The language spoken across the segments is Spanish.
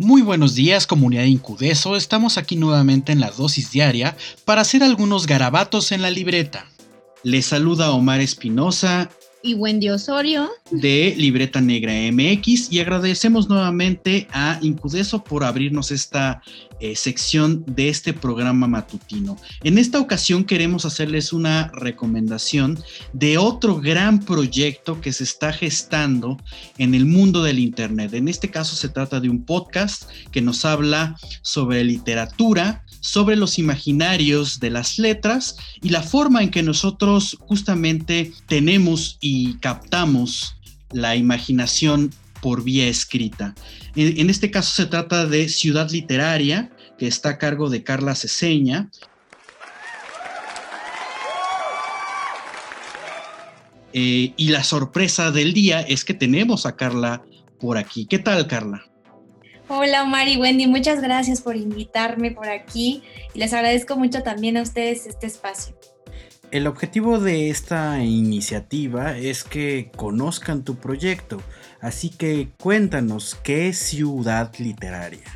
Muy buenos días comunidad Incudeso, estamos aquí nuevamente en la dosis diaria para hacer algunos garabatos en la libreta. Les saluda Omar Espinosa y Wendy Osorio de Libreta Negra MX y agradecemos nuevamente a Incudeso por abrirnos esta eh, sección de este programa matutino. En esta ocasión queremos hacerles una recomendación de otro gran proyecto que se está gestando en el mundo del Internet. En este caso se trata de un podcast que nos habla sobre literatura, sobre los imaginarios de las letras y la forma en que nosotros justamente tenemos y captamos la imaginación por vía escrita. En, este caso se trata de Ciudad Literaria, que está a cargo de Carla Ceseña. Eh, y la sorpresa del día es que tenemos a Carla por aquí. ¿Qué tal, Carla? Hola Omar y Wendy, muchas gracias por invitarme por aquí y les agradezco mucho también a ustedes este espacio. El objetivo de esta iniciativa es que conozcan tu proyecto, así que cuéntanos qué es Ciudad Literaria.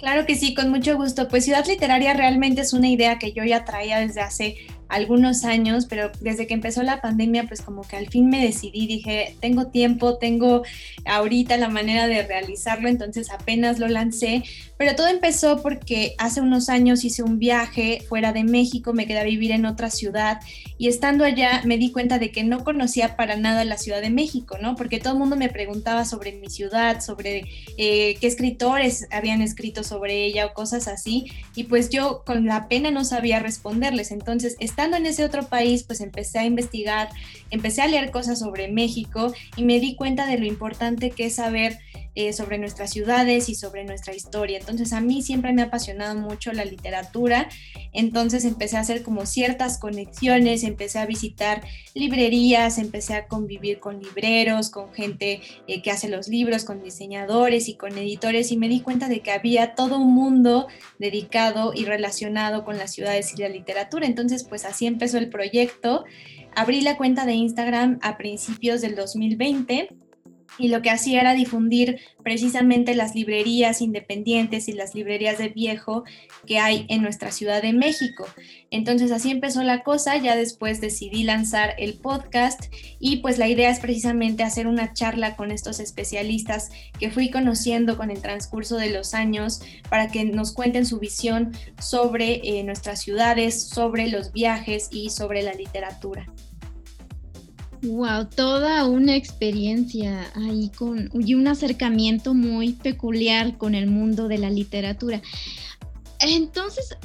Claro que sí, con mucho gusto. Pues Ciudad Literaria realmente es una idea que yo ya traía desde hace algunos años, pero desde que empezó la pandemia, pues como que al fin me decidí, dije, tengo tiempo, tengo ahorita la manera de realizarlo, entonces apenas lo lancé, pero todo empezó porque hace unos años hice un viaje fuera de México, me quedé a vivir en otra ciudad y estando allá me di cuenta de que no conocía para nada la Ciudad de México, ¿no? Porque todo el mundo me preguntaba sobre mi ciudad, sobre eh, qué escritores habían escrito sobre ella o cosas así, y pues yo con la pena no sabía responderles, entonces estando en ese otro país, pues empecé a investigar, empecé a leer cosas sobre México y me di cuenta de lo importante que es saber eh, sobre nuestras ciudades y sobre nuestra historia. Entonces a mí siempre me ha apasionado mucho la literatura, entonces empecé a hacer como ciertas conexiones, empecé a visitar librerías, empecé a convivir con libreros, con gente eh, que hace los libros, con diseñadores y con editores y me di cuenta de que había todo un mundo dedicado y relacionado con las ciudades y la literatura. Entonces pues así empezó el proyecto. Abrí la cuenta de Instagram a principios del 2020 y lo que hacía era difundir precisamente las librerías independientes y las librerías de viejo que hay en nuestra Ciudad de México. Entonces así empezó la cosa, ya después decidí lanzar el podcast y pues la idea es precisamente hacer una charla con estos especialistas que fui conociendo con el transcurso de los años para que nos cuenten su visión sobre eh, nuestras ciudades, sobre los viajes y sobre la literatura. Wow, toda una experiencia ahí con y un acercamiento muy peculiar con el mundo de la literatura. Entonces,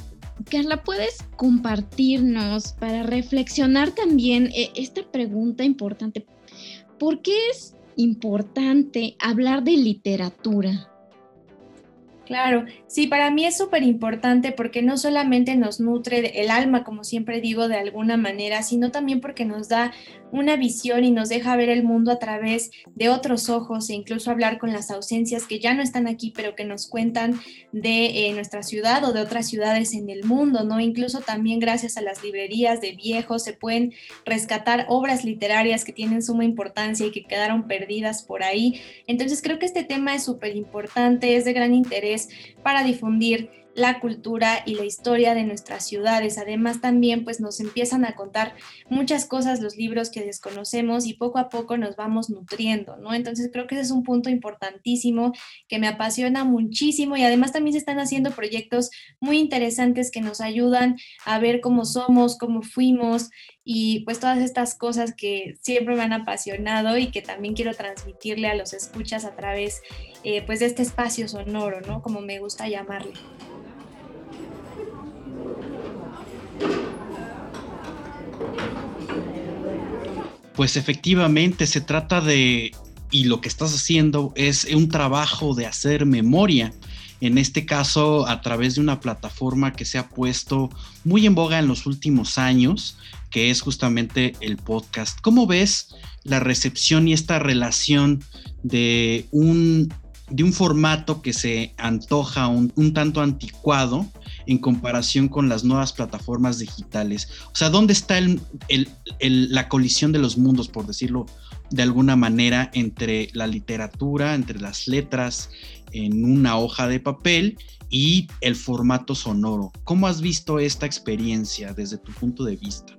Carla, ¿puedes compartirnos para reflexionar también eh, esta pregunta importante? ¿Por qué es importante hablar de literatura? Claro, sí, para mí es súper importante porque no solamente nos nutre el alma, como siempre digo, de alguna manera, sino también porque nos da una visión y nos deja ver el mundo a través de otros ojos e incluso hablar con las ausencias que ya no están aquí, pero que nos cuentan de eh, nuestra ciudad o de otras ciudades en el mundo, ¿no? Incluso también gracias a las librerías de viejos se pueden rescatar obras literarias que tienen suma importancia y que quedaron perdidas por ahí. Entonces creo que este tema es súper importante, es de gran interés para difundir la cultura y la historia de nuestras ciudades. Además también pues nos empiezan a contar muchas cosas los libros que desconocemos y poco a poco nos vamos nutriendo, ¿no? Entonces creo que ese es un punto importantísimo que me apasiona muchísimo y además también se están haciendo proyectos muy interesantes que nos ayudan a ver cómo somos, cómo fuimos y pues todas estas cosas que siempre me han apasionado y que también quiero transmitirle a los escuchas a través eh, pues de este espacio sonoro, ¿no? Como me gusta llamarle. Pues efectivamente se trata de, y lo que estás haciendo es un trabajo de hacer memoria. En este caso, a través de una plataforma que se ha puesto muy en boga en los últimos años, que es justamente el podcast. ¿Cómo ves la recepción y esta relación de un, de un formato que se antoja un, un tanto anticuado en comparación con las nuevas plataformas digitales? O sea, ¿dónde está el, la colisión de los mundos, por decirlo, de alguna manera entre la literatura, entre las letras en una hoja de papel y el formato sonoro. ¿Cómo has visto esta experiencia desde tu punto de vista?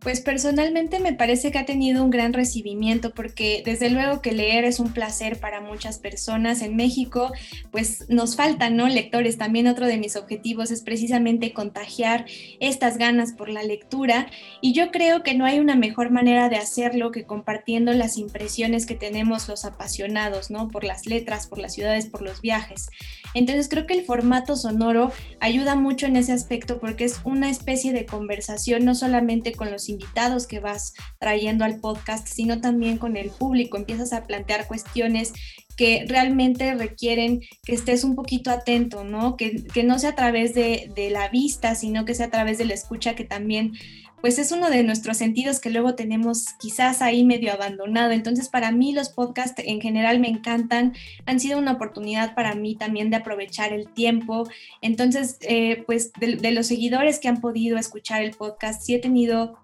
Pues personalmente me parece que ha tenido un gran recibimiento porque desde luego que leer es un placer para muchas personas. En México pues nos faltan, ¿no? Lectores. También otro de mis objetivos es precisamente contagiar estas ganas por la lectura y yo creo que no hay una mejor manera de hacerlo que compartiendo las impresiones que tenemos los apasionados, ¿no? Por las letras, por las ciudades, por los viajes. Entonces creo que el formato sonoro ayuda mucho en ese aspecto porque es una especie de conversación no solamente con los invitados que vas trayendo al podcast, sino también con el público. Empiezas a plantear cuestiones que realmente requieren que estés un poquito atento, ¿no? Que, no sea a través de, de, la vista, sino que sea a través de la escucha, que también pues es uno de nuestros sentidos que luego tenemos quizás ahí medio abandonado. Entonces, para mí los podcasts en general me encantan, han sido una oportunidad para mí también de aprovechar el tiempo. Entonces, eh, pues de, de los seguidores que han podido escuchar el podcast, sí he tenido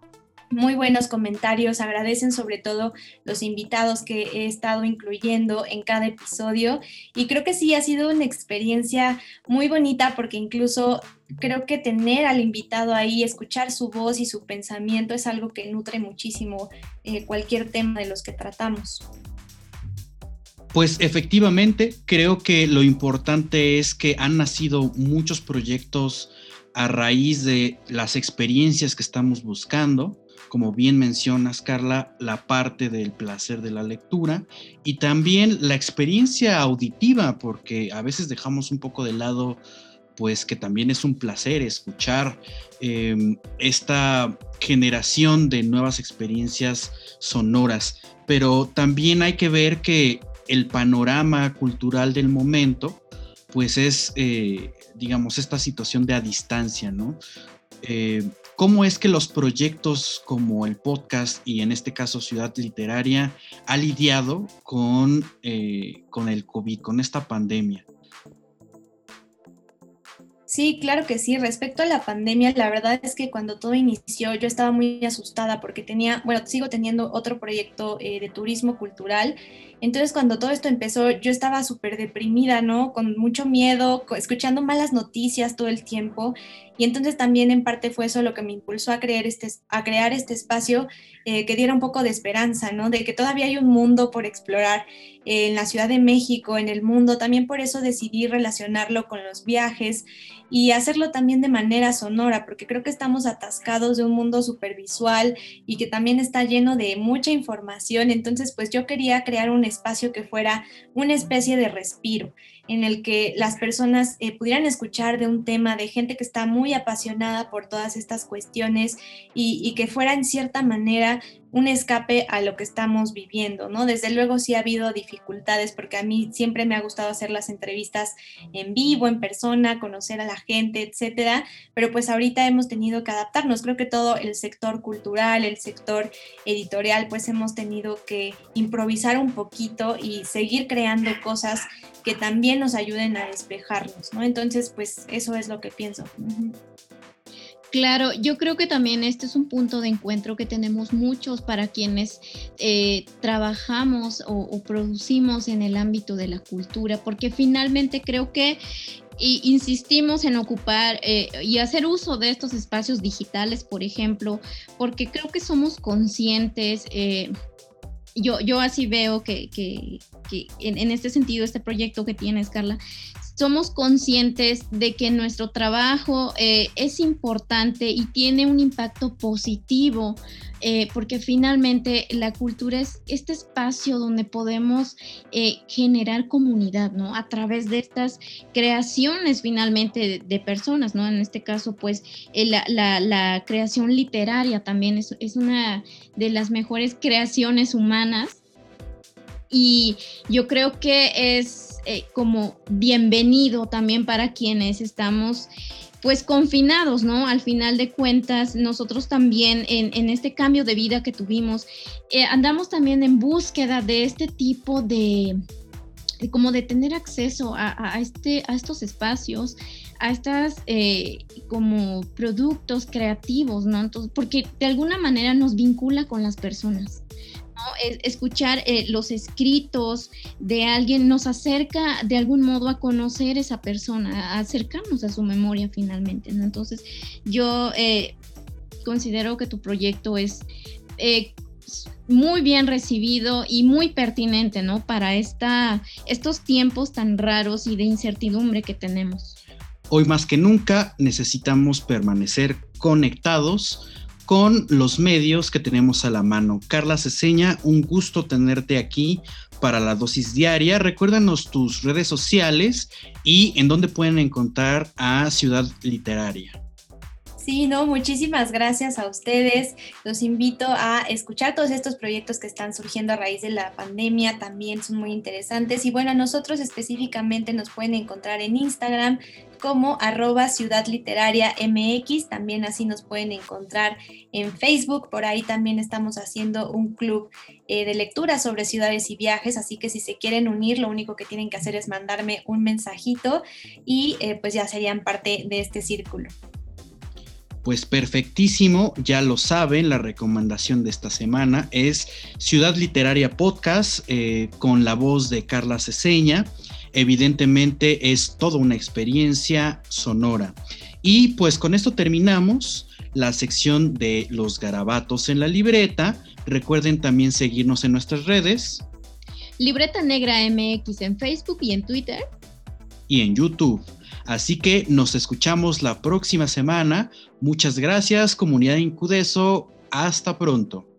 muy buenos comentarios, agradecen sobre todo los invitados que he estado incluyendo en cada episodio y creo que sí ha sido una experiencia muy bonita porque incluso creo que tener al invitado ahí, escuchar su voz y su pensamiento es algo que nutre muchísimo eh, cualquier tema de los que tratamos. Pues efectivamente, creo que lo importante es que han nacido muchos proyectos a raíz de las experiencias que estamos buscando como bien mencionas, Carla, la parte del placer de la lectura y también la experiencia auditiva, porque a veces dejamos un poco de lado, pues que también es un placer escuchar em, esta generación de nuevas experiencias sonoras, pero también hay que ver que el panorama cultural del momento, pues es, eh, digamos, esta situación de a distancia, ¿no? Eh, ¿Cómo es que los proyectos como el podcast y en este caso Ciudad Literaria ha lidiado con, eh, con el COVID, con esta pandemia? Sí, claro que sí. Respecto a la pandemia, la verdad es que cuando todo inició yo estaba muy asustada porque tenía, bueno, sigo teniendo otro proyecto eh, de turismo cultural. Entonces cuando todo esto empezó yo estaba súper deprimida, ¿no? Con mucho miedo, escuchando malas noticias todo el tiempo. Y entonces también en parte fue eso lo que me impulsó a crear este, a crear este espacio eh, que diera un poco de esperanza, ¿no? De que todavía hay un mundo por explorar eh, en la Ciudad de México, en el mundo. También por eso decidí relacionarlo con los viajes y hacerlo también de manera sonora, porque creo que estamos atascados de un mundo supervisual y que también está lleno de mucha información. Entonces, pues yo quería crear un espacio que fuera una especie de respiro en el que las personas eh, pudieran escuchar de un tema de gente que está muy apasionada por todas estas cuestiones y, y que fuera en cierta manera un escape a lo que estamos viviendo, ¿no? Desde luego sí ha habido dificultades porque a mí siempre me ha gustado hacer las entrevistas en vivo, en persona, conocer a la gente, etcétera, pero pues ahorita hemos tenido que adaptarnos. Creo que todo el sector cultural, el sector editorial, pues hemos tenido que improvisar un poquito y seguir creando cosas que también nos ayuden a despejarnos, ¿no? Entonces, pues eso es lo que pienso. Claro, yo creo que también este es un punto de encuentro que tenemos muchos para quienes eh, trabajamos o, producimos en el ámbito de la cultura, porque finalmente creo que insistimos en ocupar eh, y hacer uso de estos espacios digitales, por ejemplo, porque creo que somos conscientes. Eh, yo, yo así veo que, en, en, este sentido, este proyecto que tienes, Carla, somos conscientes de que nuestro trabajo eh, es importante y tiene un impacto positivo, eh, porque finalmente la cultura es este espacio donde podemos eh, generar comunidad, ¿no? A través de estas creaciones finalmente de, personas, ¿no? En este caso, pues la, la, creación literaria también es, una de las mejores creaciones humanas. Y yo creo que es eh, como bienvenido también para quienes estamos pues confinados, ¿no? Al final de cuentas, nosotros también en, este cambio de vida que tuvimos, eh, andamos también en búsqueda de este tipo de, como de tener acceso a, este, a estos espacios, a estas eh, como productos creativos, ¿no? Entonces, porque de alguna manera nos vincula con las personas. Escuchar eh, los escritos de alguien nos acerca de algún modo a conocer esa persona, a acercarnos a su memoria finalmente. Entonces, yo eh, considero que tu proyecto es eh, muy bien recibido y muy pertinente, ¿no? Para esta, estos tiempos tan raros y de incertidumbre que tenemos. Hoy más que nunca necesitamos permanecer conectados con los medios que tenemos a la mano. Carla Ceseña, un gusto tenerte aquí para la dosis diaria. Recuérdanos tus redes sociales y en dónde pueden encontrar a Ciudad Literaria. Sí, no, muchísimas gracias a ustedes. Los invito a escuchar todos estos proyectos que están surgiendo a raíz de la pandemia, también son muy interesantes. Y bueno, a nosotros específicamente nos pueden encontrar en Instagram como arroba Ciudad Literaria MX, también así nos pueden encontrar en Facebook, por ahí también estamos haciendo un club eh, de lectura sobre ciudades y viajes, así que si se quieren unir, lo único que tienen que hacer es mandarme un mensajito y eh, pues ya serían parte de este círculo. Pues perfectísimo, ya lo saben, la recomendación de esta semana es Ciudad Literaria Podcast eh, con la voz de Carla Ceseña. Evidentemente es toda una experiencia sonora. Y pues con esto terminamos la sección de los garabatos en la libreta. Recuerden también seguirnos en nuestras redes. Libreta Negra MX en Facebook y en Twitter. Y en YouTube. Así que nos escuchamos la próxima semana. Muchas gracias, comunidad Incudeso. Hasta pronto.